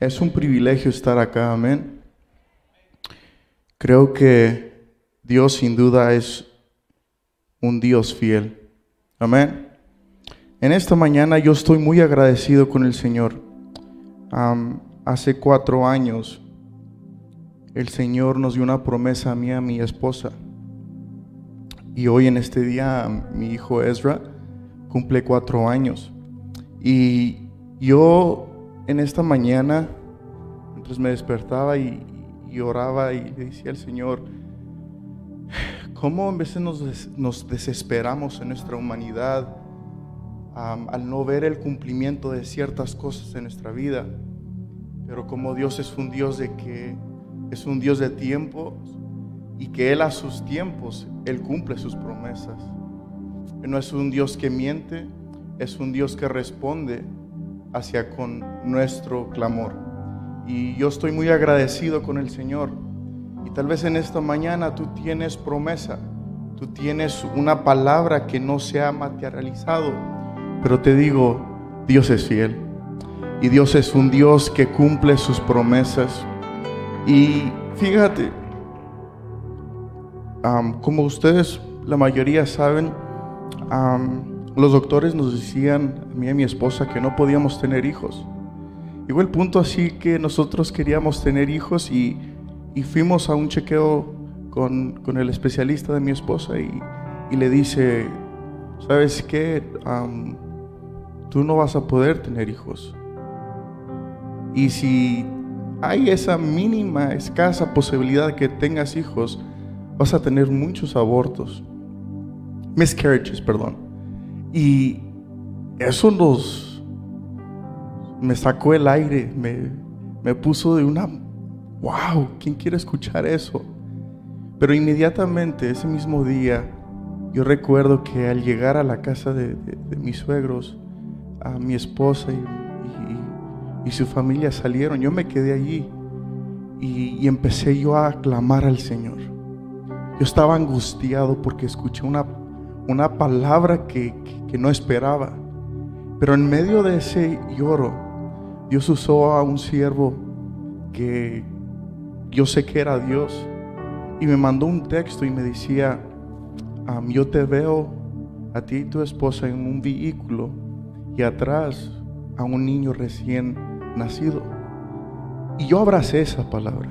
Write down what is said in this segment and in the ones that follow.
Es un privilegio estar acá, amén. Creo que Dios sin duda es un Dios fiel. Amén. En esta mañana yo estoy muy agradecido con el Señor. hace cuatro años el Señor nos dio una promesa a mí a mi esposa. Y hoy en este día mi hijo Ezra cumple cuatro años. Y yo en esta mañana, entonces me despertaba y, oraba y le decía al Señor, ¿cómo a veces nos, desesperamos en nuestra humanidad al no ver el cumplimiento de ciertas cosas en nuestra vida? Pero como Dios es un Dios de que es un Dios de tiempo y que Él a sus tiempos, Él cumple sus promesas. no es un Dios que miente, es un Dios que responde hacia con nuestro clamor. Y yo estoy muy agradecido con el Señor. Y tal vez en esta mañana tú tienes promesa, tú tienes una palabra que no se ha materializado, pero te digo, Dios es fiel. Y Dios es un Dios que cumple sus promesas. Y fíjate, como ustedes, la mayoría saben, los doctores nos decían, a mí y a mi esposa, que no podíamos tener hijos. Llegó el punto así que nosotros queríamos tener hijos y, fuimos a un chequeo con, el especialista de mi esposa y, le dice, ¿sabes qué? tú no vas a poder tener hijos. Y si hay esa mínima, escasa posibilidad que tengas hijos, vas a tener muchos abortos. Miscarriages, perdón. Y eso nos me sacó el aire, me, me puso de una, wow, ¿quién quiere escuchar eso? Pero inmediatamente, ese mismo día, yo recuerdo que al llegar a la casa de, mis suegros, a mi esposa y, y, su familia salieron, yo me quedé allí y, y empecé yo a clamar al Señor. Yo estaba angustiado porque escuché una una palabra que, no esperaba. Pero en medio de ese lloro, Dios usó a un siervo que yo sé que era Dios y me mandó un texto y me decía, yo te veo a ti y tu esposa en un vehículo y atrás a un niño recién nacido. Y yo abracé esa palabra.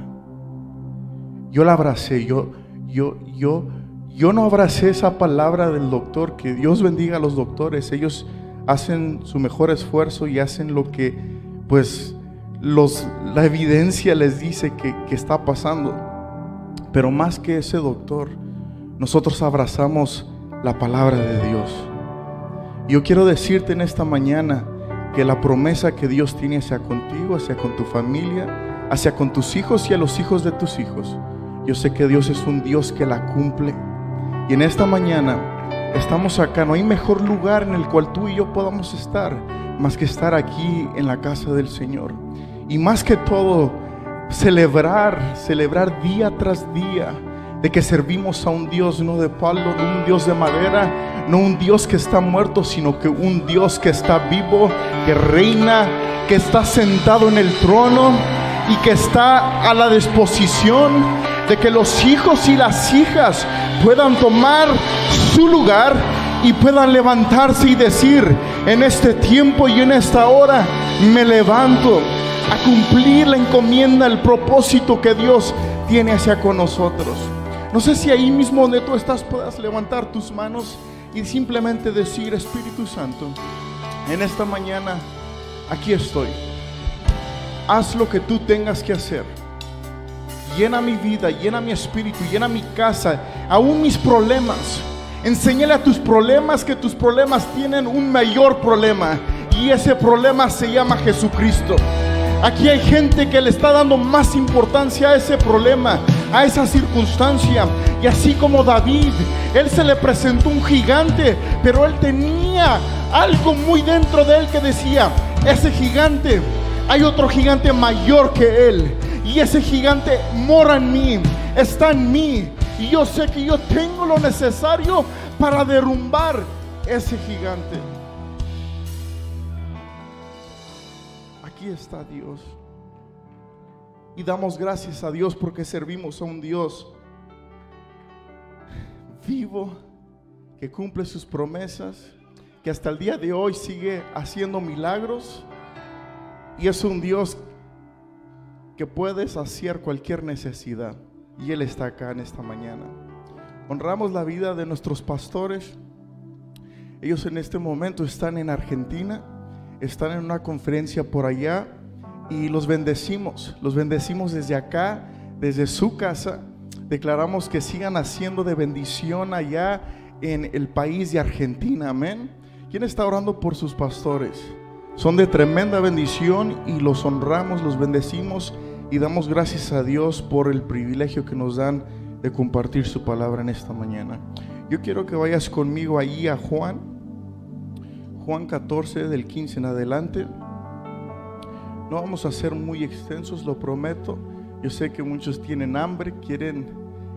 Yo la abracé, yo, yo, yo yo no abracé esa palabra del doctor, que Dios bendiga a los doctores, ellos hacen su mejor esfuerzo y hacen lo que pues la evidencia les dice que, que está pasando. Pero más que ese doctor, nosotros abrazamos la palabra de Dios. Yo quiero decirte en esta mañana que la promesa que Dios tiene hacia contigo, hacia con tu familia, hacia con tus hijos y a los hijos de tus hijos, yo sé que Dios es un Dios que la cumple y en esta mañana estamos acá. No hay mejor lugar en el cual tú y yo podamos estar más que estar aquí en la casa del Señor. Y más que todo, celebrar, celebrar día tras día de que servimos a un Dios no de palo, no un Dios de madera, no un Dios que está muerto, sino que un Dios que está vivo, que reina, que está sentado en el trono y que está a la disposición de que los hijos y las hijas puedan tomar su lugar y puedan levantarse y decir, en este tiempo y en esta hora me levanto a cumplir la encomienda, el propósito que Dios tiene hacia con nosotros. No sé si ahí mismo donde tú estás puedas levantar tus manos y simplemente decir, Espíritu Santo, en esta mañana aquí estoy. Haz lo que tú tengas que hacer llena mi vida, llena mi espíritu, llena mi casa, aún mis problemas. Enséñale a tus problemas que tus problemas tienen un mayor problema y ese problema se llama Jesucristo. Aquí hay gente que le está dando más importancia a ese problema, a esa circunstancia. Y así como David, él se le presentó un gigante, pero él tenía algo muy dentro de él que decía, ese gigante, hay otro gigante mayor que él. Y ese gigante mora en mí, está en mí. Y yo sé que yo tengo lo necesario para derrumbar ese gigante. Aquí está Dios. Y damos gracias a Dios porque servimos a un Dios vivo, que cumple sus promesas, que hasta el día de hoy sigue haciendo milagros. Y es un Dios que puede saciar cualquier necesidad. Y Él está acá en esta mañana. Honramos la vida de nuestros pastores. Ellos en este momento están en Argentina, están en una conferencia por allá y los bendecimos. Los bendecimos desde acá, desde su casa. Declaramos que sigan haciendo de bendición allá en el país de Argentina. Amén. ¿Quién está orando por sus pastores? Son de tremenda bendición y los honramos, los bendecimos y damos gracias a Dios por el privilegio que nos dan de compartir su palabra en esta mañana. Yo quiero que vayas conmigo ahí a Juan, Juan 14 del 15 en adelante. No vamos a ser muy extensos, lo prometo. Yo sé que muchos tienen hambre, quieren,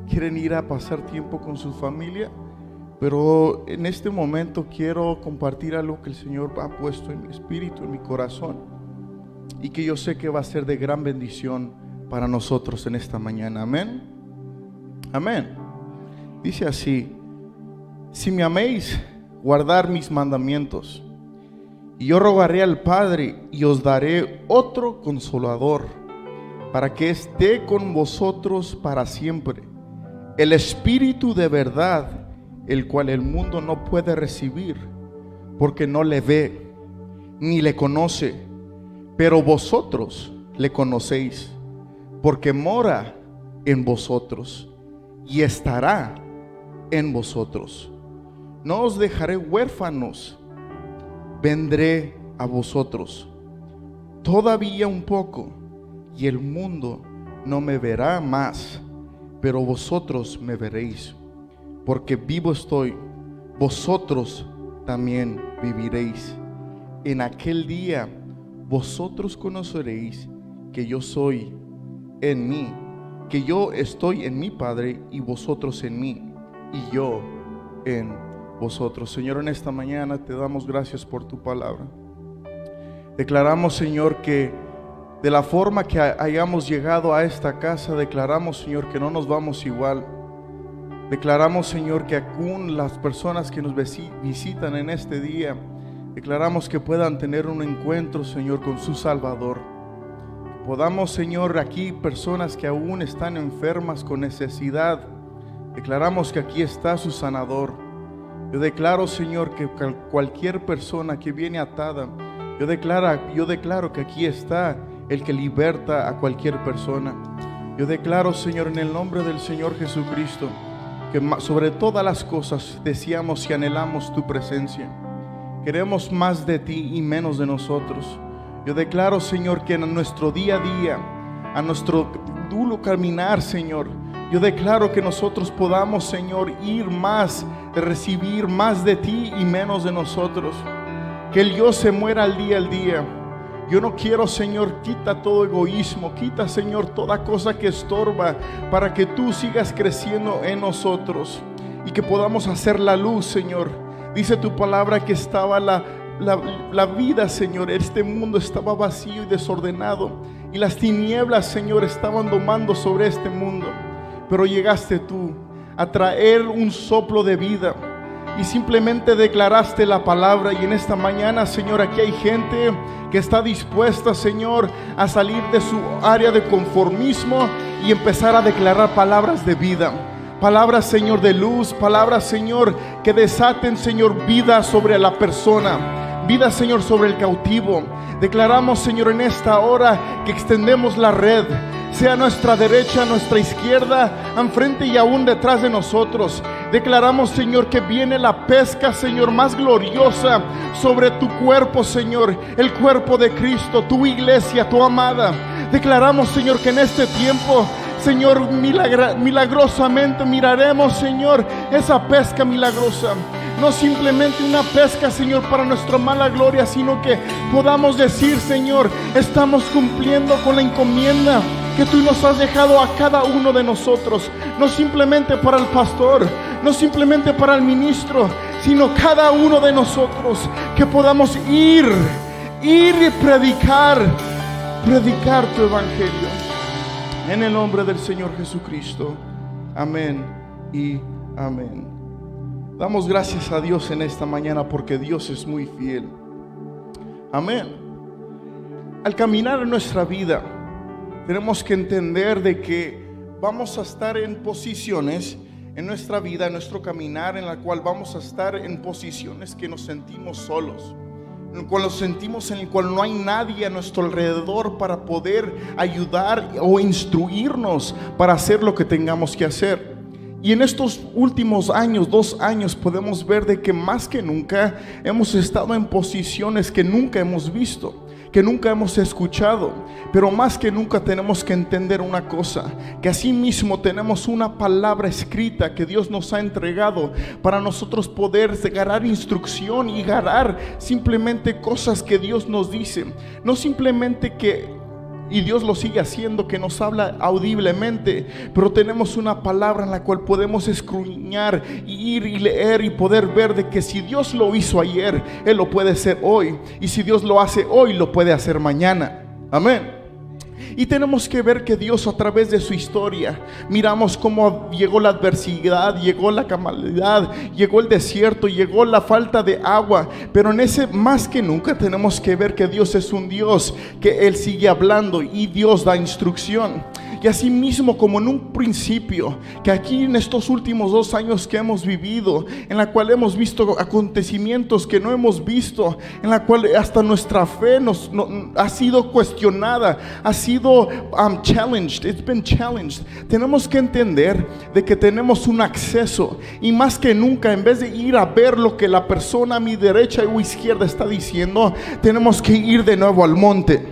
quieren ir a pasar tiempo con su familia, pero en este momento quiero compartir algo que el Señor ha puesto en mi espíritu, en mi corazón y que yo sé que va a ser de gran bendición para nosotros en esta mañana. Amén. Amén. Dice así, si me améis, guardar mis mandamientos. Y yo rogaré al Padre y os daré otro consolador para que esté con vosotros para siempre. El Espíritu de verdad, el cual el mundo no puede recibir, porque no le ve ni le conoce pero vosotros le conocéis, porque mora en vosotros y estará en vosotros. No os dejaré huérfanos, vendré a vosotros. Todavía un poco, y el mundo no me verá más, pero vosotros me veréis, porque vivo estoy, vosotros también viviréis. En aquel día vosotros conoceréis que yo soy en mí, que yo estoy en mi Padre y vosotros en mí, y yo en vosotros. Señor, en esta mañana te damos gracias por tu palabra. Declaramos, Señor, que de la forma que hayamos llegado a esta casa, declaramos, Señor, que no nos vamos igual. Declaramos, Señor, que aún las personas que nos visitan en este día, Declaramos que puedan tener un encuentro, Señor, con su Salvador. Podamos, Señor, aquí personas que aún están enfermas con necesidad. Declaramos que aquí está su sanador. Yo declaro, Señor, que cualquier persona que viene atada, yo declaro, yo declaro que aquí está el que liberta a cualquier persona. Yo declaro, Señor, en el nombre del Señor Jesucristo, que sobre todas las cosas deseamos y anhelamos tu presencia. Queremos más de ti y menos de nosotros. Yo declaro, Señor, que en nuestro día a día, a nuestro duro caminar, Señor, yo declaro que nosotros podamos, Señor, ir más, recibir más de ti y menos de nosotros. Que el yo se muera al día al día. Yo no quiero, Señor, quita todo egoísmo, quita, Señor, toda cosa que estorba para que tú sigas creciendo en nosotros y que podamos hacer la luz, Señor Dice tu palabra que estaba la, la, vida, Señor. Este mundo estaba vacío y desordenado. Y las tinieblas, Señor, estaban domando sobre este mundo. Pero llegaste tú a traer un soplo de vida. Y simplemente declaraste la palabra. Y en esta mañana, Señor, aquí hay gente que está dispuesta, Señor, a salir de su área de conformismo y empezar a declarar palabras de vida. Palabras, Señor, de luz. Palabras, Señor, que desaten, Señor, vida sobre la persona. Vida, Señor, sobre el cautivo. Declaramos, Señor, en esta hora que extendemos la red, sea nuestra derecha, nuestra izquierda, enfrente y aún detrás de nosotros. Declaramos, Señor, que viene la pesca, Señor, más gloriosa sobre tu cuerpo, Señor, el cuerpo de Cristo, tu iglesia, tu amada. Declaramos, Señor, que en este tiempo Señor, milagrosamente miraremos, Señor, esa pesca milagrosa. No simplemente una pesca, Señor, para nuestra mala gloria, sino que podamos decir, Señor, estamos cumpliendo con la encomienda que tú nos has dejado a cada uno de nosotros. No simplemente para el pastor, no simplemente para el ministro, sino cada uno de nosotros. Que podamos ir, ir y predicar, predicar tu evangelio. En el nombre del Señor Jesucristo. Amén y amén. Damos gracias a Dios en esta mañana porque Dios es muy fiel. Amén. Al caminar en nuestra vida, tenemos que entender de que vamos a estar en posiciones en nuestra vida, en nuestro caminar, en la cual vamos a estar en posiciones que nos sentimos solos, en el cual nos sentimos en el cual no hay nadie a nuestro alrededor para poder ayudar o instruirnos para hacer lo que tengamos que hacer. Y en estos últimos años, dos años, podemos ver de que más que nunca hemos estado en posiciones que nunca hemos visto que nunca hemos escuchado. Pero más que nunca tenemos que entender una cosa, que así mismo tenemos una palabra escrita que Dios nos ha entregado para nosotros poder ganar instrucción y ganar simplemente cosas que Dios nos dice. No simplemente que y Dios lo sigue haciendo, que nos habla audiblemente, pero tenemos una palabra en la cual podemos escruñar, ir y leer y poder ver de que si Dios lo hizo ayer, Él lo puede hacer hoy, y si Dios lo hace hoy, lo puede hacer mañana. Amén. Y tenemos que ver que Dios a través de su historia, miramos cómo llegó la adversidad, llegó la camalidad, llegó el desierto, llegó la falta de agua. Pero en ese más que nunca tenemos que ver que Dios es un Dios, que Él sigue hablando y Dios da instrucción. Y así mismo como en un principio, que aquí en estos últimos dos años que hemos vivido, en la cual hemos visto acontecimientos que no hemos visto, en la cual hasta nuestra fe nos, ha sido cuestionada, ha sido um, challenged, it's been challenged. Tenemos que entender de que tenemos un acceso y más que nunca, en vez de ir a ver lo que la persona a mi derecha o izquierda está diciendo, tenemos que ir de nuevo al monte.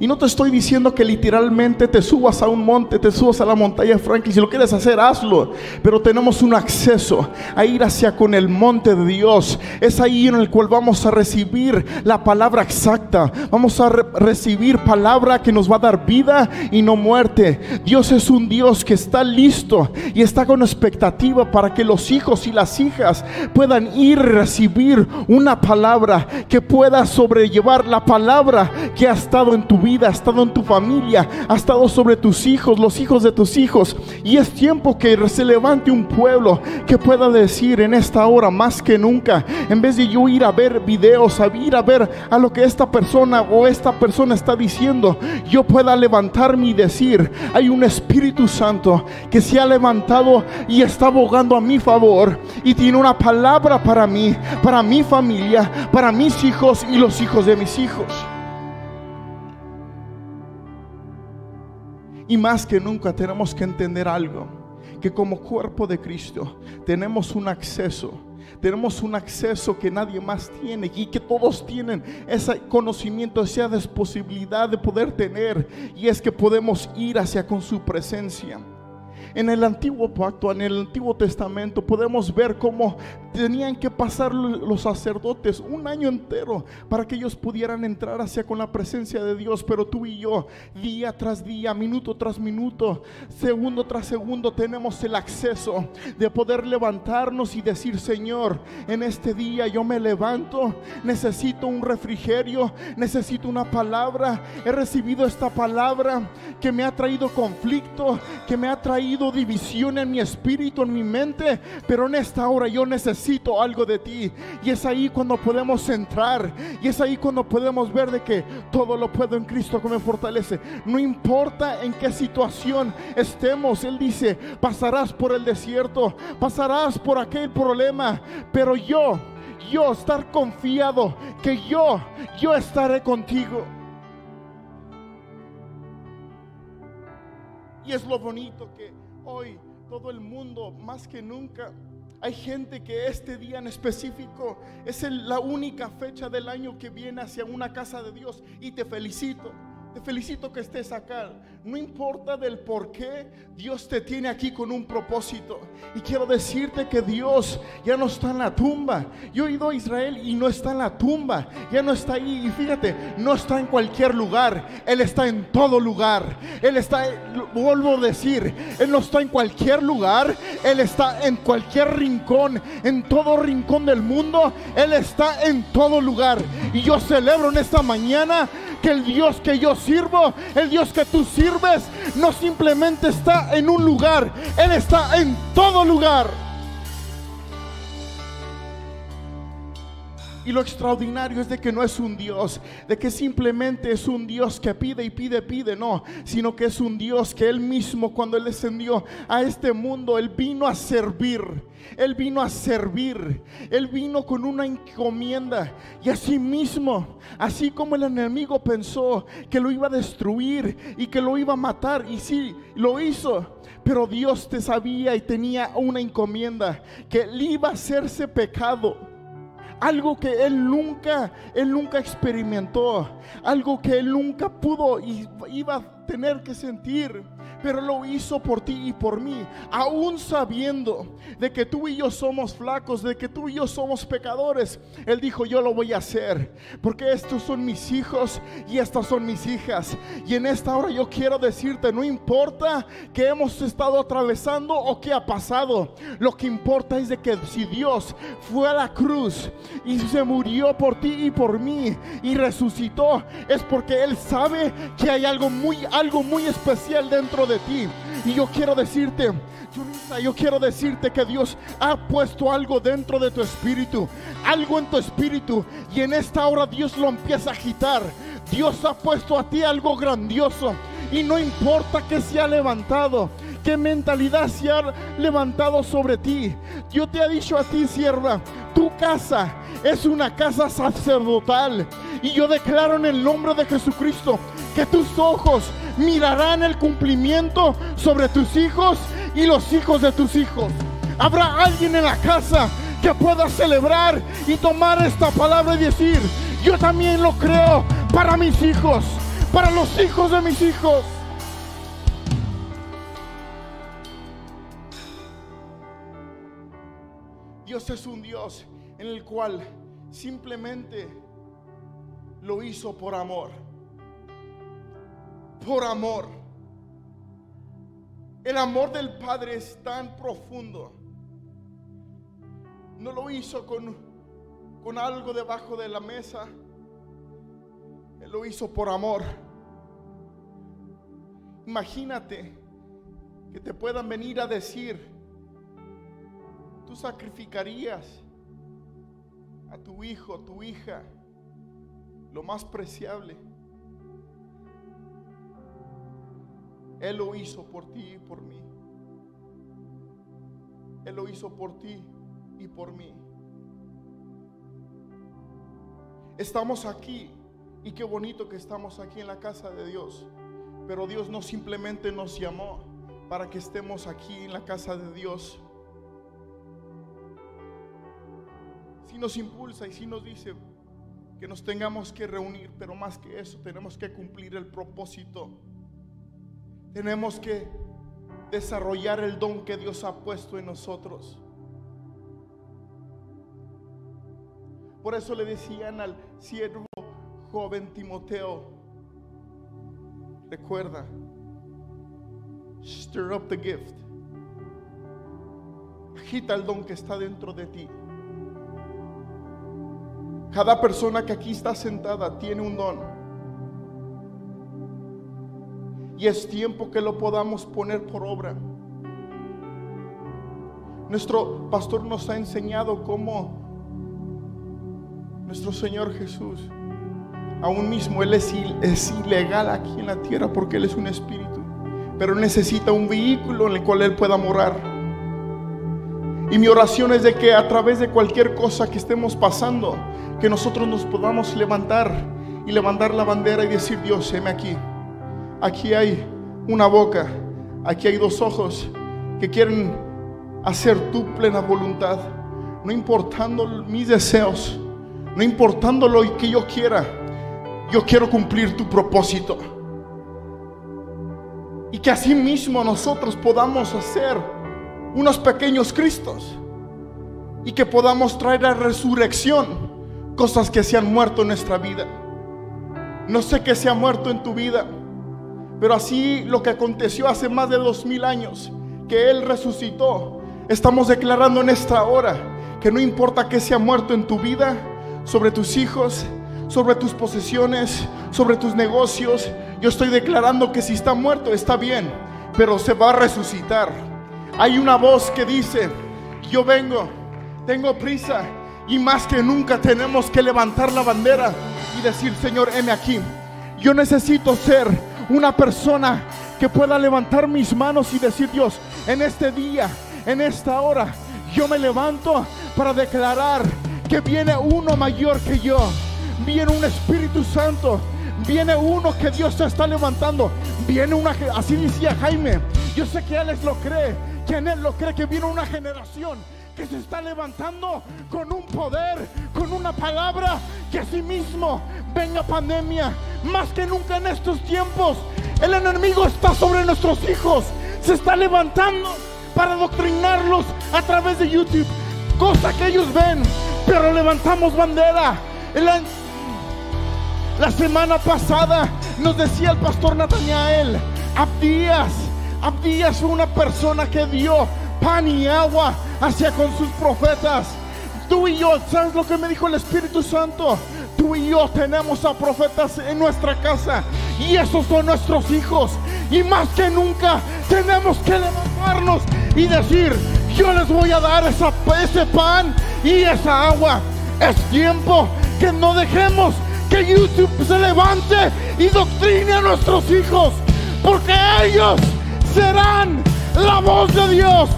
Y no te estoy diciendo que literalmente te subas a un monte, te subas a la montaña de Franklin. Si lo quieres hacer, hazlo. Pero tenemos un acceso a ir hacia con el monte de Dios. Es ahí en el cual vamos a recibir la palabra exacta. Vamos a recibir palabra que nos va a dar vida y no muerte. Dios es un Dios que está listo y está con expectativa para que los hijos y las hijas puedan ir a recibir una palabra que pueda sobrellevar la palabra que ha estado en tu vida ha estado en tu familia, ha estado sobre tus hijos, los hijos de tus hijos. Y es tiempo que se levante un pueblo que pueda decir en esta hora más que nunca, en vez de yo ir a ver videos, a ir a ver a lo que esta persona o esta persona está diciendo, yo pueda levantarme y decir, hay un Espíritu Santo que se ha levantado y está abogando a mi favor y tiene una palabra para mí, para mi familia, para mis hijos y los hijos de mis hijos. Y más que nunca tenemos que entender algo, que como cuerpo de Cristo tenemos un acceso, tenemos un acceso que nadie más tiene y que todos tienen ese conocimiento, esa posibilidad de poder tener, y es que podemos ir hacia con su presencia. En el antiguo pacto, en el antiguo testamento, podemos ver cómo tenían que pasar los sacerdotes un año entero para que ellos pudieran entrar hacia con la presencia de Dios. Pero tú y yo, día tras día, minuto tras minuto, segundo tras segundo, tenemos el acceso de poder levantarnos y decir, Señor, en este día yo me levanto, necesito un refrigerio, necesito una palabra. He recibido esta palabra que me ha traído conflicto, que me ha traído división en mi espíritu, en mi mente, pero en esta hora yo necesito algo de ti. Y es ahí cuando podemos entrar. Y es ahí cuando podemos ver de que todo lo puedo en Cristo que me fortalece. No importa en qué situación estemos, Él dice, pasarás por el desierto, pasarás por aquel problema, pero yo, yo estar confiado que yo, yo estaré contigo. Y es lo bonito que hoy todo el mundo, más que nunca, hay gente que este día en específico es la única fecha del año que viene hacia una casa de Dios y te felicito. Felicito que estés acá. No importa del por qué, Dios te tiene aquí con un propósito. Y quiero decirte que Dios ya no está en la tumba. Yo he ido a Israel y no está en la tumba. Ya no está ahí. Y fíjate, no está en cualquier lugar. Él está en todo lugar. Él está, vuelvo a decir, Él no está en cualquier lugar. Él está en cualquier rincón. En todo rincón del mundo. Él está en todo lugar. Y yo celebro en esta mañana que el Dios que yo sirvo, el Dios que tú sirves, no simplemente está en un lugar, Él está en todo lugar. Y lo extraordinario es de que no es un Dios, de que simplemente es un Dios que pide y pide, pide, no, sino que es un Dios que Él mismo cuando Él descendió a este mundo, Él vino a servir, Él vino a servir, Él vino con una encomienda y así mismo, así como el enemigo pensó que lo iba a destruir y que lo iba a matar, y sí, lo hizo. Pero Dios te sabía y tenía una encomienda que él iba a hacerse pecado algo que él nunca, él nunca experimentó, algo que él nunca pudo y iba a tener que sentir pero lo hizo por ti y por mí, aún sabiendo de que tú y yo somos flacos, de que tú y yo somos pecadores. Él dijo, yo lo voy a hacer, porque estos son mis hijos y estas son mis hijas. Y en esta hora yo quiero decirte, no importa que hemos estado atravesando o qué ha pasado, lo que importa es de que si Dios fue a la cruz y se murió por ti y por mí y resucitó, es porque Él sabe que hay algo muy, algo muy especial dentro de ti. Y yo quiero decirte, yo quiero decirte que Dios ha puesto algo dentro de tu espíritu, algo en tu espíritu, y en esta hora Dios lo empieza a agitar. Dios ha puesto a ti algo grandioso, y no importa que se ha levantado, qué mentalidad se ha levantado sobre ti. Dios te ha dicho a ti, sierva, tu casa es una casa sacerdotal. Y yo declaro en el nombre de Jesucristo que tus ojos mirarán el cumplimiento sobre tus hijos y los hijos de tus hijos. Habrá alguien en la casa que pueda celebrar y tomar esta palabra y decir, yo también lo creo para mis hijos, para los hijos de mis hijos. Dios es un Dios en el cual simplemente lo hizo por amor por amor. El amor del Padre es tan profundo. No lo hizo con, con algo debajo de la mesa. Él lo hizo por amor. Imagínate que te puedan venir a decir, tú sacrificarías a tu hijo, tu hija, lo más preciable Él lo hizo por ti y por mí. Él lo hizo por ti y por mí. Estamos aquí y qué bonito que estamos aquí en la casa de Dios. Pero Dios no simplemente nos llamó para que estemos aquí en la casa de Dios. Si nos impulsa y si nos dice que nos tengamos que reunir, pero más que eso tenemos que cumplir el propósito tenemos que desarrollar el don que Dios ha puesto en nosotros. Por eso le decían al siervo joven Timoteo, recuerda, stir up the gift. Agita el don que está dentro de ti. Cada persona que aquí está sentada tiene un don. Y es tiempo que lo podamos poner por obra. Nuestro pastor nos ha enseñado cómo nuestro Señor Jesús, aún mismo Él es, ilegal aquí en la tierra porque Él es un espíritu, pero necesita un vehículo en el cual Él pueda morar. Y mi oración es de que a través de cualquier cosa que estemos pasando, que nosotros nos podamos levantar y levantar la bandera y decir, Dios, heme aquí. Aquí hay una boca, aquí hay dos ojos que quieren hacer tu plena voluntad, no importando mis deseos, no importando lo que yo quiera, yo quiero cumplir tu propósito. Y que así mismo nosotros podamos hacer unos pequeños Cristos y que podamos traer a resurrección cosas que se han muerto en nuestra vida. No sé qué se ha muerto en tu vida. Pero así lo que aconteció hace más de dos mil años, que Él resucitó, estamos declarando en esta hora que no importa que sea muerto en tu vida, sobre tus hijos, sobre tus posesiones, sobre tus negocios. Yo estoy declarando que si está muerto está bien, pero se va a resucitar. Hay una voz que dice, yo vengo, tengo prisa y más que nunca tenemos que levantar la bandera y decir, Señor, heme aquí. Yo necesito ser una persona que pueda levantar mis manos y decir, Dios, en este día, en esta hora, yo me levanto para declarar que viene uno mayor que yo. Viene un Espíritu Santo. Viene uno que Dios se está levantando. Viene una, así decía Jaime. Yo sé que Alex lo cree, que en él lo cree, que viene una generación que se está levantando con un poder, con una palabra, que así mismo venga pandemia, más que nunca en estos tiempos. El enemigo está sobre nuestros hijos, se está levantando para adoctrinarlos a través de YouTube, cosa que ellos ven, pero levantamos bandera. La, semana pasada nos decía el pastor Nathaniel, Abdías, Abdías fue una persona que dio pan y agua hacia con sus profetas. Tú y yo, ¿sabes lo que me dijo el Espíritu Santo? Tú y yo tenemos a profetas en nuestra casa y esos son nuestros hijos. Y más que nunca tenemos que levantarnos y decir, yo les voy a dar ese pan y esa agua. Es tiempo que no dejemos que YouTube se levante y doctrine a nuestros hijos, porque ellos serán la voz de Dios.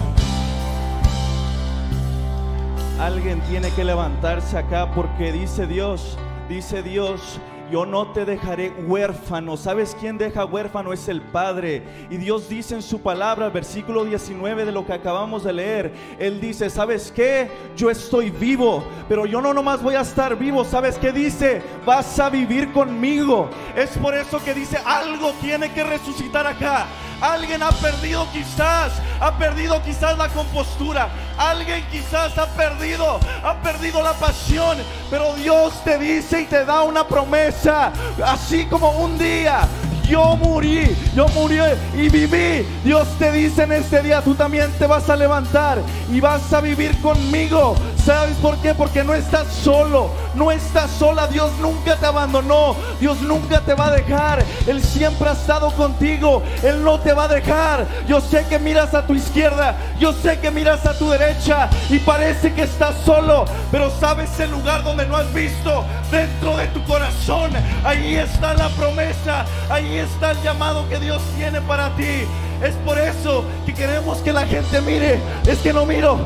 Alguien tiene que levantarse acá porque dice Dios, dice Dios, yo no te dejaré huérfano. ¿Sabes quién deja huérfano? Es el Padre. Y Dios dice en su palabra, versículo 19 de lo que acabamos de leer, Él dice, ¿sabes qué? Yo estoy vivo, pero yo no nomás voy a estar vivo. ¿Sabes qué dice? Vas a vivir conmigo. Es por eso que dice, algo tiene que resucitar acá. Alguien ha perdido quizás, ha perdido quizás la compostura. Alguien quizás ha perdido, ha perdido la pasión. Pero Dios te dice y te da una promesa. Así como un día yo morí, yo morí y viví. Dios te dice en este día, tú también te vas a levantar y vas a vivir conmigo. ¿Sabes por qué? Porque no estás solo, no estás sola. Dios nunca te abandonó, Dios nunca te va a dejar. Él siempre ha estado contigo, Él no te va a dejar. Yo sé que miras a tu izquierda, yo sé que miras a tu derecha y parece que estás solo, pero sabes el lugar donde no has visto, dentro de tu corazón. Ahí está la promesa, ahí está el llamado que Dios tiene para ti. Es por eso que queremos que la gente mire. Es que no miro.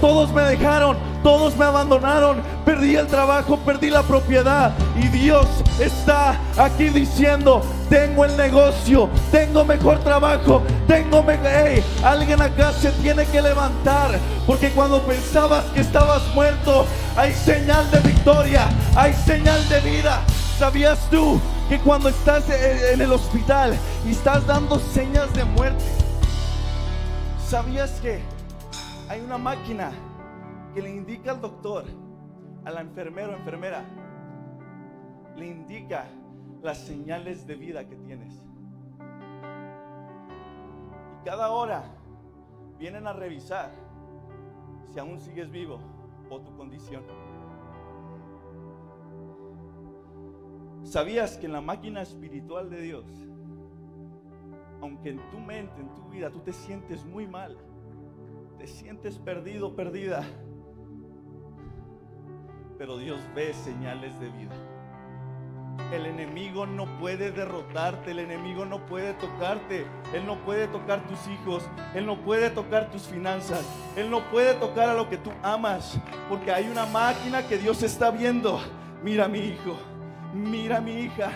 Todos me dejaron, todos me abandonaron. Perdí el trabajo, perdí la propiedad. Y Dios está aquí diciendo, tengo el negocio, tengo mejor trabajo, tengo mejor... Hey, alguien acá se tiene que levantar. Porque cuando pensabas que estabas muerto, hay señal de victoria, hay señal de vida. ¿Sabías tú que cuando estás en el hospital y estás dando señas de muerte, ¿sabías que hay una máquina que le indica al doctor, a la enfermera o enfermera, le indica las señales de vida que tienes? Y cada hora vienen a revisar si aún sigues vivo o tu condición. ¿Sabías que en la máquina espiritual de Dios, aunque en tu mente, en tu vida, tú te sientes muy mal, te sientes perdido, perdida, pero Dios ve señales de vida. El enemigo no puede derrotarte, el enemigo no puede tocarte, él no puede tocar tus hijos, él no puede tocar tus finanzas, él no puede tocar a lo que tú amas, porque hay una máquina que Dios está viendo. Mira mi hijo, mira mi hija,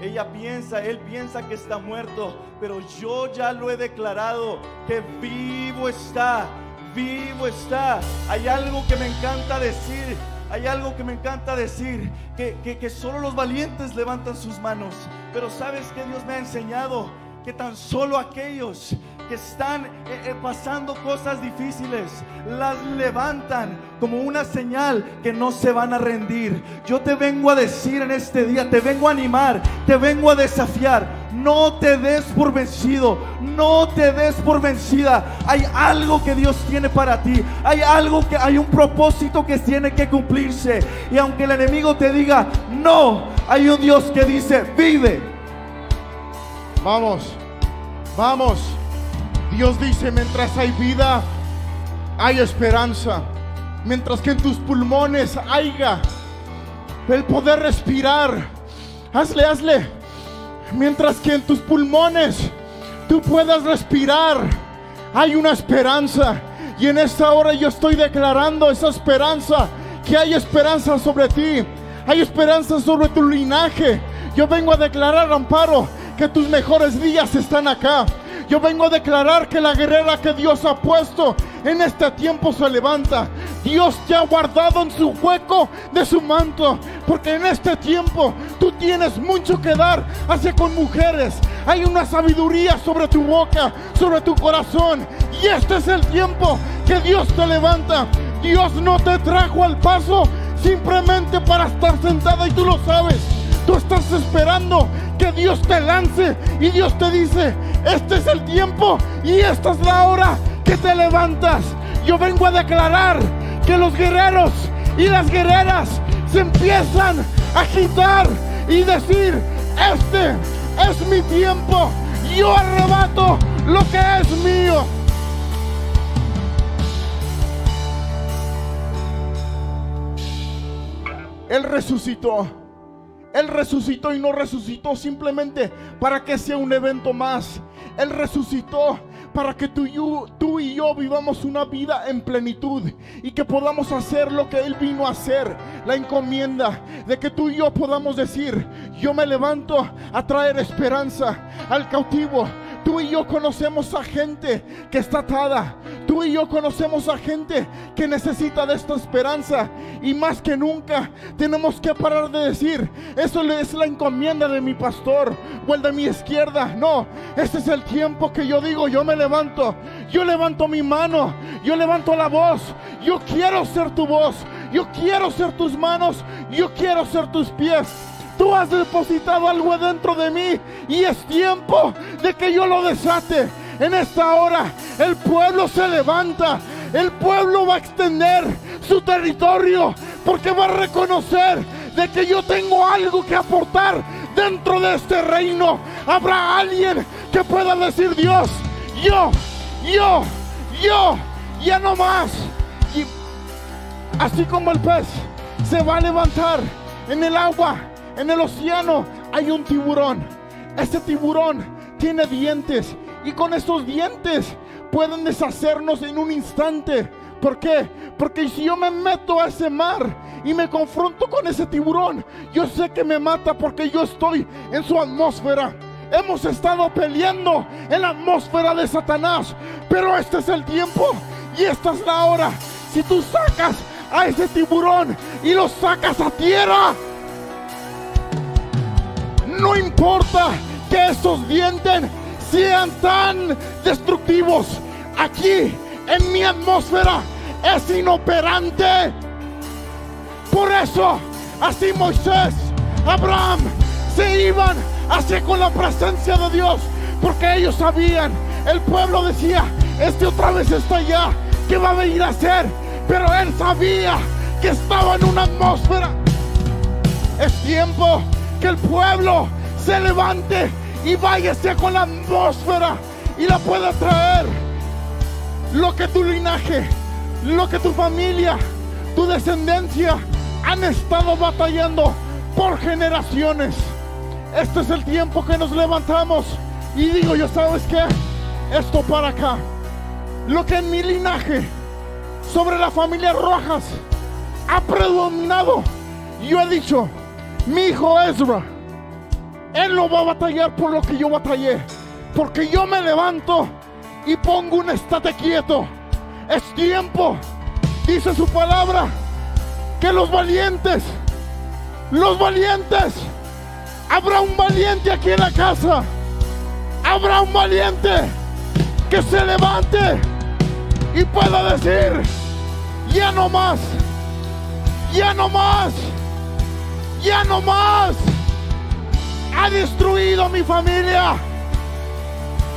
ella piensa, él piensa que está muerto, pero yo ya lo he declarado que vivo está, vivo está. Hay algo que me encanta decir, hay algo que me encanta decir, que, que, solo los valientes levantan sus manos, pero sabes que Dios me ha enseñado que tan solo aquellos que están eh, eh, pasando cosas difíciles las levantan como una señal que no se van a rendir. Yo te vengo a decir en este día, te vengo a animar, te vengo a desafiar. No te des por vencido, no te des por vencida. Hay algo que Dios tiene para ti, hay algo que hay un propósito que tiene que cumplirse. Y aunque el enemigo te diga, no, hay un Dios que dice, vive. Vamos, vamos. Dios dice, mientras hay vida, hay esperanza. Mientras que en tus pulmones haya el poder respirar. Hazle, hazle. Mientras que en tus pulmones tú puedas respirar, hay una esperanza. Y en esta hora yo estoy declarando esa esperanza, que hay esperanza sobre ti. Hay esperanza sobre tu linaje. Yo vengo a declarar, Amparo, que tus mejores días están acá. Yo vengo a declarar que la guerrera que Dios ha puesto en este tiempo se levanta. Dios te ha guardado en su hueco de su manto. Porque en este tiempo tú tienes mucho que dar hacia con mujeres. Hay una sabiduría sobre tu boca, sobre tu corazón. Y este es el tiempo que Dios te levanta. Dios no te trajo al paso simplemente para estar sentada y tú lo sabes. Tú estás esperando que Dios te lance y Dios te dice, este es el tiempo y esta es la hora que te levantas. Yo vengo a declarar que los guerreros y las guerreras se empiezan a agitar y decir, este es mi tiempo. Yo arrebato lo que es mío. Él resucitó. Él resucitó y no resucitó simplemente para que sea un evento más. Él resucitó para que tú y, yo, tú y yo vivamos una vida en plenitud y que podamos hacer lo que Él vino a hacer. La encomienda de que tú y yo podamos decir, yo me levanto a traer esperanza al cautivo Tú y yo conocemos a gente que está atada. Tú y yo conocemos a gente que necesita de esta esperanza. Y más que nunca tenemos que parar de decir, eso es la encomienda de mi pastor o el de mi izquierda. No, este es el tiempo que yo digo, yo me levanto. Yo levanto mi mano. Yo levanto la voz. Yo quiero ser tu voz. Yo quiero ser tus manos. Yo quiero ser tus pies. Tú has depositado algo dentro de mí y es tiempo de que yo lo desate. En esta hora el pueblo se levanta. El pueblo va a extender su territorio porque va a reconocer de que yo tengo algo que aportar dentro de este reino. Habrá alguien que pueda decir Dios, yo, yo, yo, ya no más. Y así como el pez se va a levantar en el agua en el océano hay un tiburón. Ese tiburón tiene dientes y con esos dientes pueden deshacernos en un instante. ¿Por qué? Porque si yo me meto a ese mar y me confronto con ese tiburón, yo sé que me mata porque yo estoy en su atmósfera. Hemos estado peleando en la atmósfera de Satanás, pero este es el tiempo y esta es la hora. Si tú sacas a ese tiburón y lo sacas a tierra, no importa que esos dientes sean tan destructivos. Aquí, en mi atmósfera, es inoperante. Por eso, así Moisés, Abraham, se iban hacia con la presencia de Dios. Porque ellos sabían, el pueblo decía, este otra vez está allá, ¿qué va a venir a hacer? Pero él sabía que estaba en una atmósfera. Es tiempo que el pueblo se levante y váyase con la atmósfera y la pueda traer. Lo que tu linaje, lo que tu familia, tu descendencia han estado batallando por generaciones. Este es el tiempo que nos levantamos y digo, yo sabes qué, esto para acá. Lo que en mi linaje sobre la familia Rojas ha predominado, yo he dicho, mi hijo Ezra, él no va a batallar por lo que yo batallé. Porque yo me levanto y pongo un estate quieto. Es tiempo, dice su palabra, que los valientes, los valientes, habrá un valiente aquí en la casa. habrá un valiente que se levante y pueda decir, ya no más, ya no más, ya no más. Ha destruido mi familia.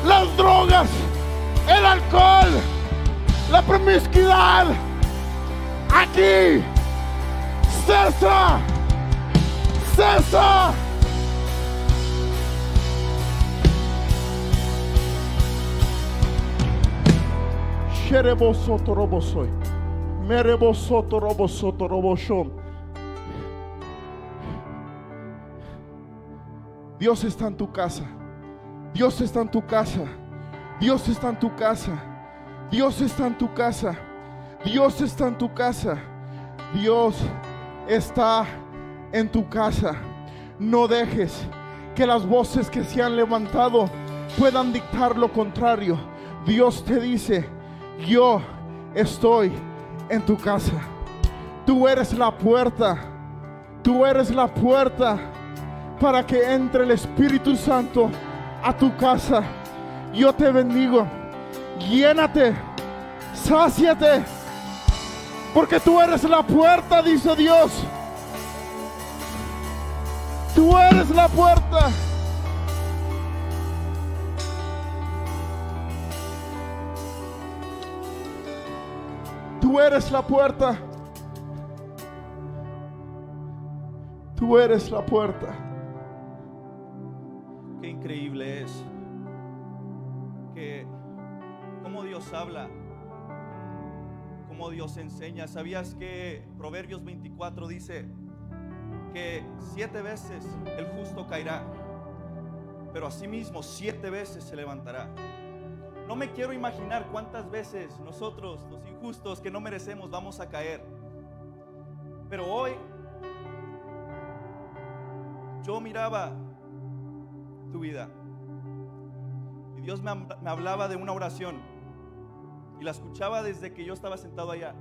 Las drogas, el alcohol, la promiscuidad. Aquí, cesa, cesa. Sherebosotorobosoi. Merebosotorobosotoroboshom. Dios está en tu casa. Dios está en tu casa. Dios está en tu casa. Dios está en tu casa. Dios está en tu casa. Dios está en tu casa. No dejes que las voces que se han levantado puedan dictar lo contrario. Dios te dice, yo estoy en tu casa. Tú eres la puerta. Tú eres la puerta para que entre el Espíritu Santo a tu casa. Yo te bendigo. Llénate. Sáciate. Porque tú eres la puerta, dice Dios. Tú eres la puerta. Tú eres la puerta. Tú eres la puerta. Qué increíble es que cómo Dios habla, cómo Dios enseña. ¿Sabías que Proverbios 24 dice que siete veces el justo caerá, pero asimismo siete veces se levantará? No me quiero imaginar cuántas veces nosotros, los injustos que no merecemos, vamos a caer. Pero hoy yo miraba tu vida y Dios me, me hablaba de una oración y la escuchaba desde que yo estaba sentado allá.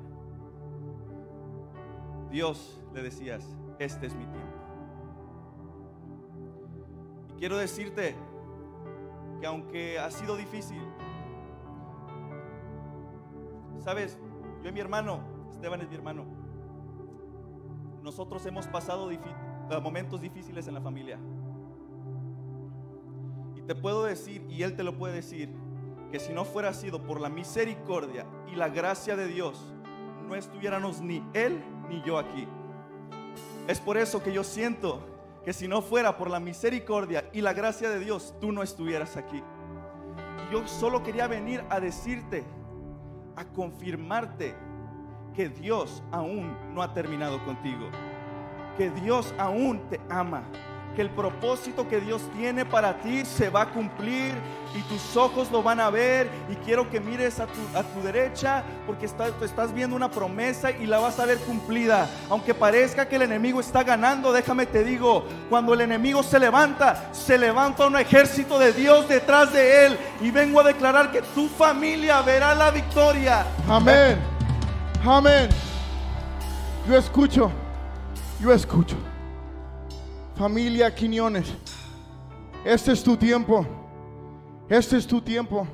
Dios le decías, este es mi tiempo. Y quiero decirte que aunque ha sido difícil, Sabes, yo y mi hermano, Esteban es mi hermano, nosotros hemos pasado momentos difíciles en la familia. Te puedo decir, y él te lo puede decir, que si no fuera sido por la misericordia y la gracia de Dios, no estuviéramos ni él ni yo aquí. Es por eso que yo siento que si no fuera por la misericordia y la gracia de Dios, tú no estuvieras aquí. Yo solo quería venir a decirte, a confirmarte que Dios aún no ha terminado contigo. Que Dios aún te ama. Que el propósito que Dios tiene para ti se va a cumplir y tus ojos lo van a ver. Y quiero que mires a tu, a tu derecha porque está- estás viendo una promesa y la vas a ver cumplida. Aunque parezca que el enemigo está ganando, déjame te digo, cuando el enemigo se levanta, se levanta un ejército de Dios detrás de él. Y vengo a declarar que tu familia verá la victoria. Amén. Amén. Yo escucho. Yo escucho. Familia Quiñones. Este es tu tiempo. Este es tu tiempo.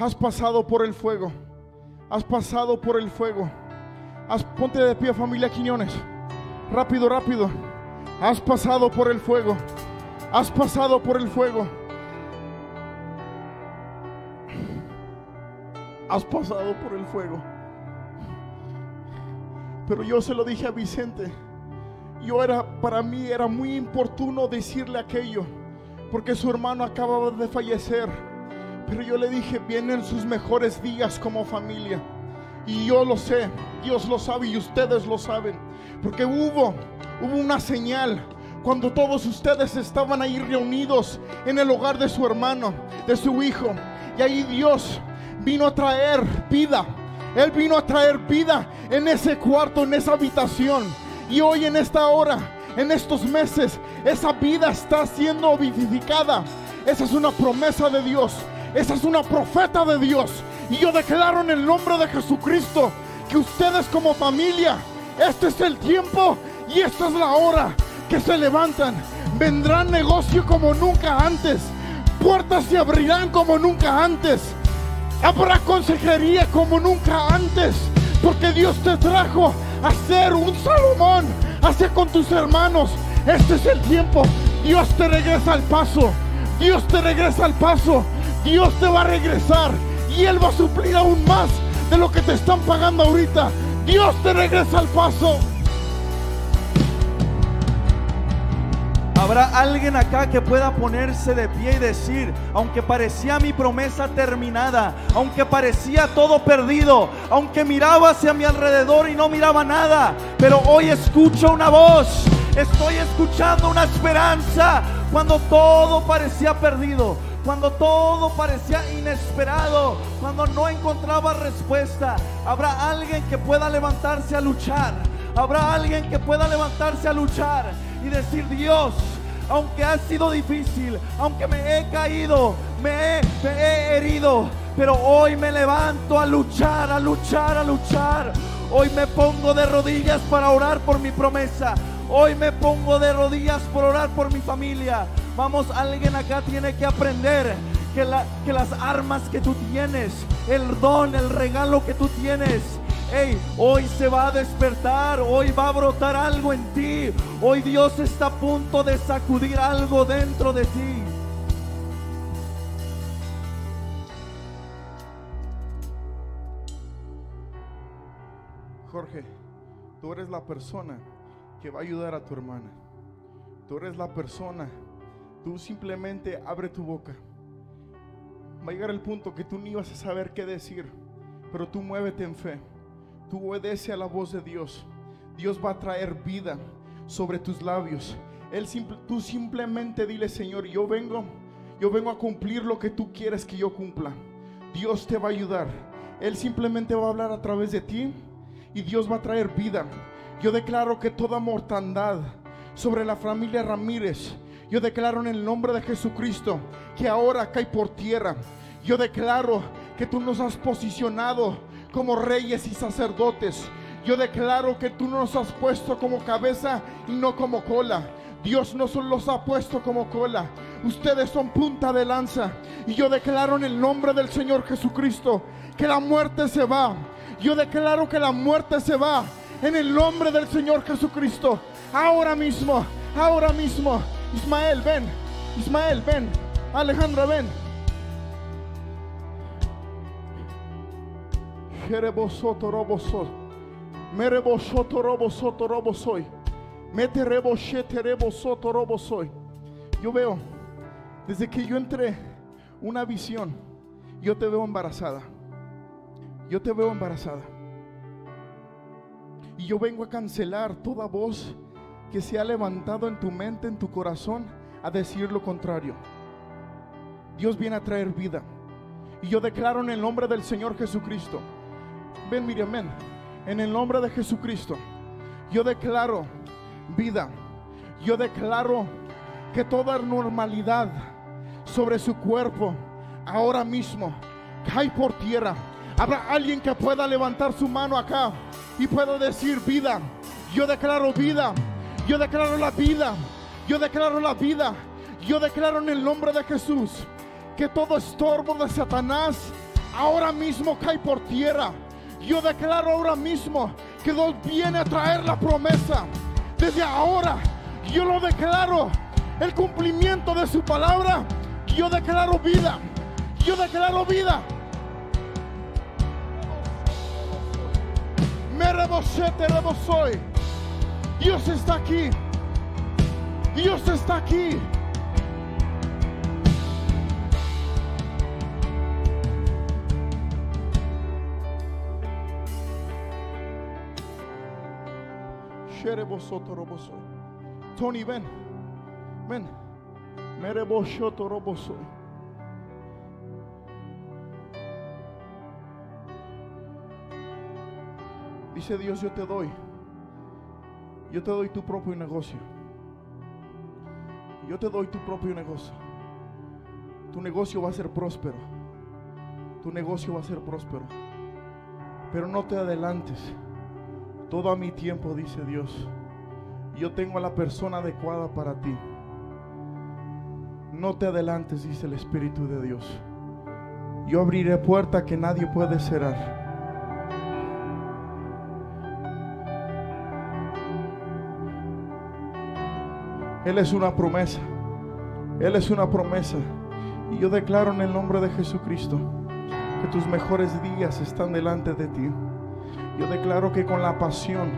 Has pasado por el fuego. Has pasado por el fuego. Has, ponte de pie, familia Quiñones. Rápido, rápido. Has pasado por el fuego. Has pasado por el fuego. Has pasado por el fuego. Pero yo se lo dije a Vicente. Yo era, para mí era muy importuno decirle aquello, porque su hermano acababa de fallecer. Pero yo le dije, vienen sus mejores días como familia. Y yo lo sé, Dios lo sabe y ustedes lo saben. Porque hubo, hubo una señal cuando todos ustedes estaban ahí reunidos en el hogar de su hermano, de su hijo. Y ahí Dios vino a traer vida. Él vino a traer vida en ese cuarto, en esa habitación. Y hoy en esta hora, en estos meses, esa vida está siendo vivificada. Esa es una promesa de Dios. Esa es una profeta de Dios. Y yo declaro en el nombre de Jesucristo que ustedes como familia, este es el tiempo y esta es la hora que se levantan. Vendrán negocio como nunca antes. puertas se abrirán como nunca antes. Habrá consejería como nunca antes. Porque Dios te trajo a ser un Salomón. Hacia con tus hermanos. Este es el tiempo. Dios te regresa al paso. Dios te regresa al paso. Dios te va a regresar. Y Él va a suplir aún más de lo que te están pagando ahorita. Dios te regresa al paso. Habrá alguien acá que pueda ponerse de pie y decir, aunque parecía mi promesa terminada, aunque parecía todo perdido, aunque miraba hacia mi alrededor y no miraba nada, pero hoy escucho una voz, estoy escuchando una esperanza cuando todo parecía perdido, cuando todo parecía inesperado, cuando no encontraba respuesta. Habrá alguien que pueda levantarse a luchar, habrá alguien que pueda levantarse a luchar y decir, Dios, aunque ha sido difícil, aunque me he caído, me he, me he herido, pero hoy me levanto a luchar, a luchar, a luchar. Hoy me pongo de rodillas para orar por mi promesa. Hoy me pongo de rodillas por orar por mi familia. Vamos, alguien acá tiene que aprender que, la, que las armas que tú tienes, el don, el regalo que tú tienes, Hey, hoy se va a despertar, hoy va a brotar algo en ti. Hoy Dios está a punto de sacudir algo dentro de ti. Jorge, tú eres la persona que va a ayudar a tu hermana. Tú eres la persona. Tú simplemente abre tu boca. Va a llegar el punto que tú ni vas a saber qué decir, pero tú muévete en fe. Tú obedece a la voz de Dios. Dios va a traer vida sobre tus labios. Él tú simplemente dile, Señor, yo vengo, yo vengo a cumplir lo que tú quieres que yo cumpla. Dios te va a ayudar. Él simplemente va a hablar a través de ti y Dios va a traer vida. Yo declaro que toda mortandad sobre la familia Ramírez, yo declaro en el nombre de Jesucristo que ahora cae por tierra. Yo declaro que tú nos has posicionado como reyes y sacerdotes. Yo declaro que tú nos has puesto como cabeza y no como cola. Dios no los ha puesto como cola. Ustedes son punta de lanza. Y yo declaro en el nombre del Señor Jesucristo que la muerte se va. Yo declaro que la muerte se va en el nombre del Señor Jesucristo. Ahora mismo, ahora mismo. Ismael, ven. Ismael, ven. Alejandra, ven. Jerebosoto robo soy. Merebosoto robo soto robo soy. Mete reboshete rebosoto robo soy. Yo veo, desde que yo entré, una visión. Yo te veo embarazada. Yo te veo embarazada. Y yo vengo a cancelar toda voz que se ha levantado en tu mente, en tu corazón, a decir lo contrario. Dios viene a traer vida. Y yo declaro en el nombre del Señor Jesucristo Ven, Miriam, ven. En el nombre de Jesucristo, yo declaro vida. Yo declaro que toda normalidad sobre su cuerpo ahora mismo cae por tierra. Habrá alguien que pueda levantar su mano acá y pueda decir vida. Yo declaro vida. Yo declaro la vida. Yo declaro la vida. Yo declaro en el nombre de Jesús que todo estorbo de Satanás ahora mismo cae por tierra. Yo declaro ahora mismo que Dios viene a traer la promesa. Desde ahora, yo lo declaro. El cumplimiento de su palabra. Yo declaro vida. Yo declaro vida. Me rebosé, te rebosoy. Dios está aquí. Dios está aquí. Tony, ven. Ven. Dice Dios, yo te doy. Yo te doy tu propio negocio. Yo te doy tu propio negocio. Tu negocio va a ser próspero. Tu negocio va a ser próspero. Pero no te adelantes. Todo a mi tiempo, dice Dios. Yo tengo a la persona adecuada para ti. No te adelantes, dice el Espíritu de Dios. Yo abriré puerta que nadie puede cerrar. Él es una promesa. Él es una promesa. Y yo declaro en el nombre de Jesucristo que tus mejores días están delante de ti. Yo declaro que con la pasión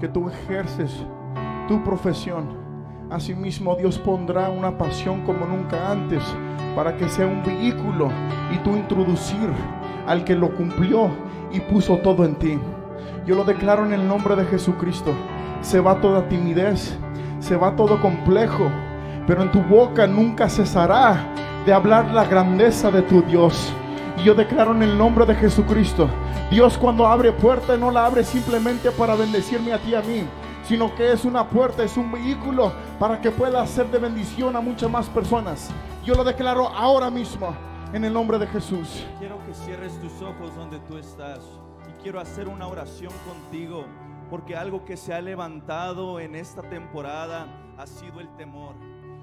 que tú ejerces tu profesión, asimismo Dios pondrá una pasión como nunca antes para que sea un vehículo y tú introducir al que lo cumplió y puso todo en ti. Yo lo declaro en el nombre de Jesucristo. Se va toda timidez, se va todo complejo, pero en tu boca nunca cesará de hablar la grandeza de tu Dios. Y yo declaro en el nombre de Jesucristo, Dios cuando abre puerta no la abre simplemente para bendecirme a ti y a mí, sino que es una puerta, es un vehículo para que pueda ser de bendición a muchas más personas. Yo lo declaro ahora mismo en el nombre de Jesús. Quiero que cierres tus ojos donde tú estás y quiero hacer una oración contigo porque algo que se ha levantado en esta temporada ha sido el temor.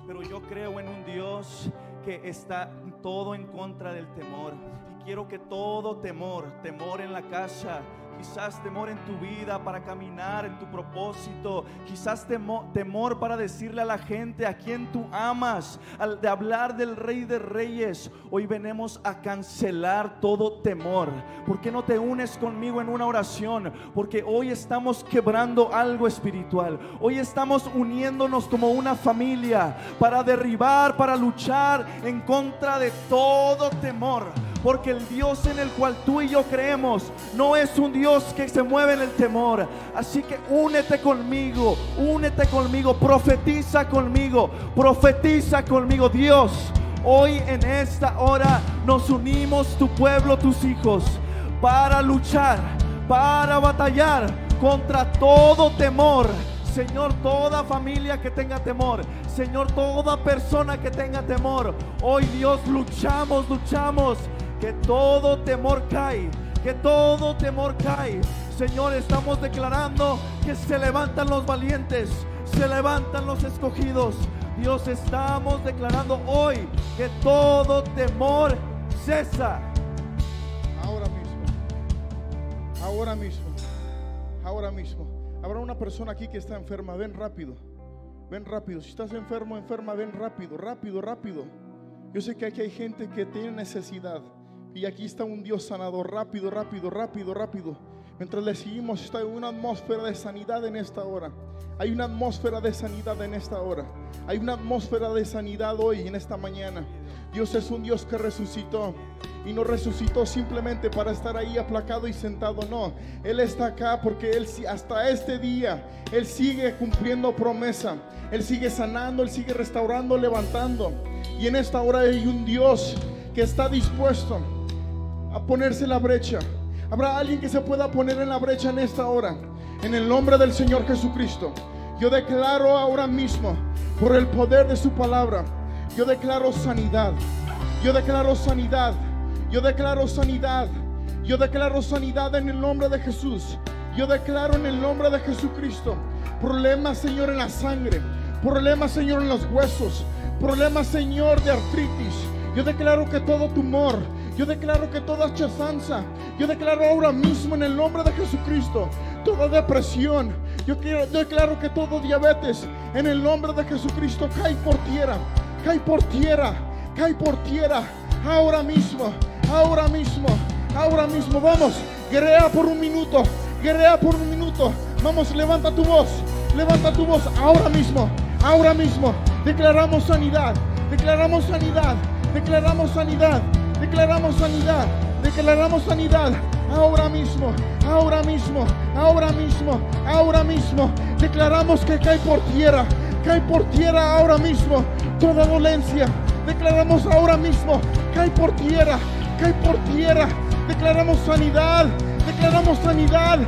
Pero yo creo en un Dios que está todo en contra del temor. Y quiero que todo temor, temor en la casa, quizás temor en tu vida para caminar en tu propósito, quizás temor, temor para decirle a la gente a quien tú amas, al de hablar del Rey de Reyes. Hoy venimos a cancelar todo temor. ¿Por qué no te unes conmigo en una oración? Porque hoy estamos quebrando algo espiritual. Hoy estamos uniéndonos como una familia para derribar, para luchar en contra de todo temor. Porque el Dios en el cual tú y yo creemos no es un Dios que se mueve en el temor. Así que únete conmigo, únete conmigo, profetiza conmigo, profetiza conmigo. Dios, hoy en esta hora nos unimos, tu pueblo, tus hijos, para luchar, para batallar contra todo temor. Señor, toda familia que tenga temor. Señor, toda persona que tenga temor. Hoy Dios luchamos, luchamos que todo temor cae, que todo temor cae. Señor, estamos declarando que se levantan los valientes, se levantan los escogidos. Dios, estamos declarando hoy que todo temor cesa. Ahora mismo, ahora mismo, ahora mismo. Habrá una persona aquí que está enferma, ven rápido, ven rápido. Si estás enfermo, enferma, ven rápido, rápido, rápido. Yo sé que aquí hay gente que tiene necesidad. Y aquí está un Dios sanador, rápido, rápido, rápido, rápido. Mientras le seguimos, está una atmósfera de sanidad en esta hora. Hay una atmósfera de sanidad en esta hora. Hay una atmósfera de sanidad hoy, en esta mañana. Dios es un Dios que resucitó. Y no resucitó simplemente para estar ahí aplacado y sentado. No, Él está acá porque Él hasta este día, Él sigue cumpliendo promesa. Él sigue sanando, Él sigue restaurando, levantando. Y en esta hora hay un Dios que está dispuesto a ponerse la brecha. Habrá alguien que se pueda poner en la brecha en esta hora. En el nombre del Señor Jesucristo. Yo declaro ahora mismo, por el poder de su palabra, yo declaro sanidad. Yo declaro sanidad. Yo declaro sanidad. Yo declaro sanidad en el nombre de Jesús. Yo declaro en el nombre de Jesucristo. Problemas, Señor, en la sangre. Problemas, Señor, en los huesos. Problemas, Señor, de artritis. Yo declaro que todo tumor, yo declaro que toda chazanza, yo declaro ahora mismo en el nombre de Jesucristo, toda depresión, yo declaro que todo diabetes, en el nombre de Jesucristo, cae por tierra, cae por tierra, cae por tierra, ahora mismo, ahora mismo, ahora mismo, vamos, guerrea por un minuto, guerrea por un minuto, vamos, levanta tu voz, levanta tu voz, ahora mismo, ahora mismo, declaramos sanidad, declaramos sanidad, declaramos sanidad, Declaramos sanidad, declaramos sanidad. Ahora mismo, ahora mismo, ahora mismo, ahora mismo. Declaramos que cae por tierra, cae por tierra ahora mismo toda dolencia. Declaramos ahora mismo, cae por tierra, cae por tierra. Declaramos sanidad, declaramos sanidad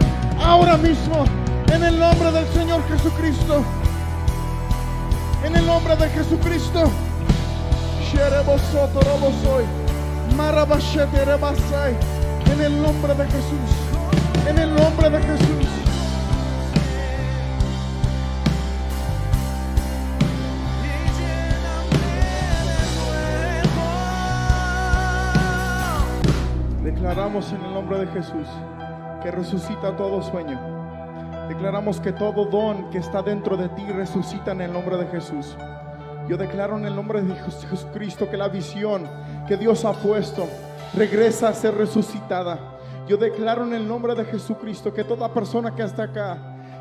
ahora mismo en el nombre del Señor Jesucristo. En el nombre de Jesucristo. hoy. En el nombre de Jesús. En el nombre de Jesús. Declaramos en el nombre de Jesús que resucita todo sueño. Declaramos que todo don que está dentro de ti resucita en el nombre de Jesús. Yo declaro en el nombre de Jesucristo que la visión que Dios ha puesto regresa a ser resucitada. Yo declaro en el nombre de Jesucristo que toda persona que está acá,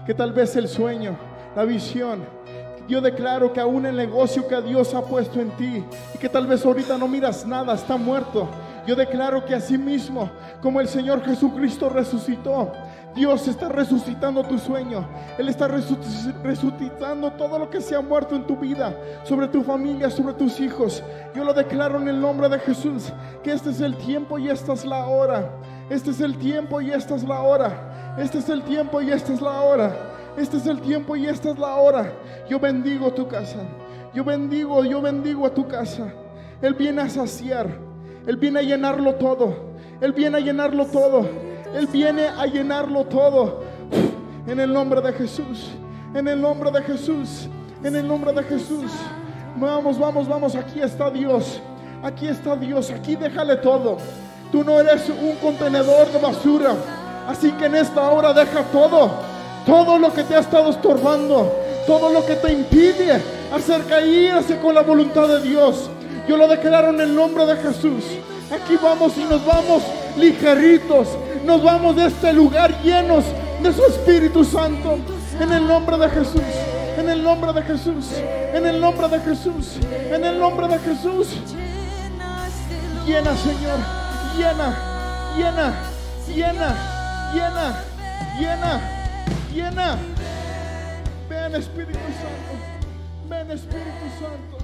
que tal vez el sueño, la visión, yo declaro que aún el negocio que Dios ha puesto en ti y que tal vez ahorita no miras nada, está muerto. Yo declaro que así mismo, como el Señor Jesucristo resucitó, Dios está resucitando tu sueño. Él está resucitando todo lo que se ha muerto en tu vida, sobre tu familia, sobre tus hijos. Yo lo declaro en el nombre de Jesús, que este es el tiempo y esta es la hora. Este es el tiempo y esta es la hora. Este es el tiempo y esta es la hora. Este es el tiempo y esta es la hora. Yo bendigo tu casa. Yo bendigo, yo bendigo a tu casa. Él viene a saciar. Él viene a llenarlo todo. Él viene a llenarlo todo. Él viene a llenarlo todo. En el nombre de Jesús. En el nombre de Jesús. En el nombre de Jesús. Vamos, vamos, vamos. Aquí está Dios. Aquí está Dios. Aquí déjale todo. Tú no eres un contenedor de basura. Así que en esta hora deja todo todo lo que te ha estado estorbando, todo lo que te impide hacer caerse con la voluntad de Dios. Yo lo declaro en el nombre de Jesús. Aquí vamos y nos vamos ligeritos. Nos vamos de este lugar llenos de su Espíritu Santo. En el nombre de Jesús. En el nombre de Jesús. En el nombre de Jesús. En el nombre de Jesús. Llena, Señor. Llena. Llena. Llena. Llena. Llena llena. Ven Espíritu Santo. Ven Espíritu Santo.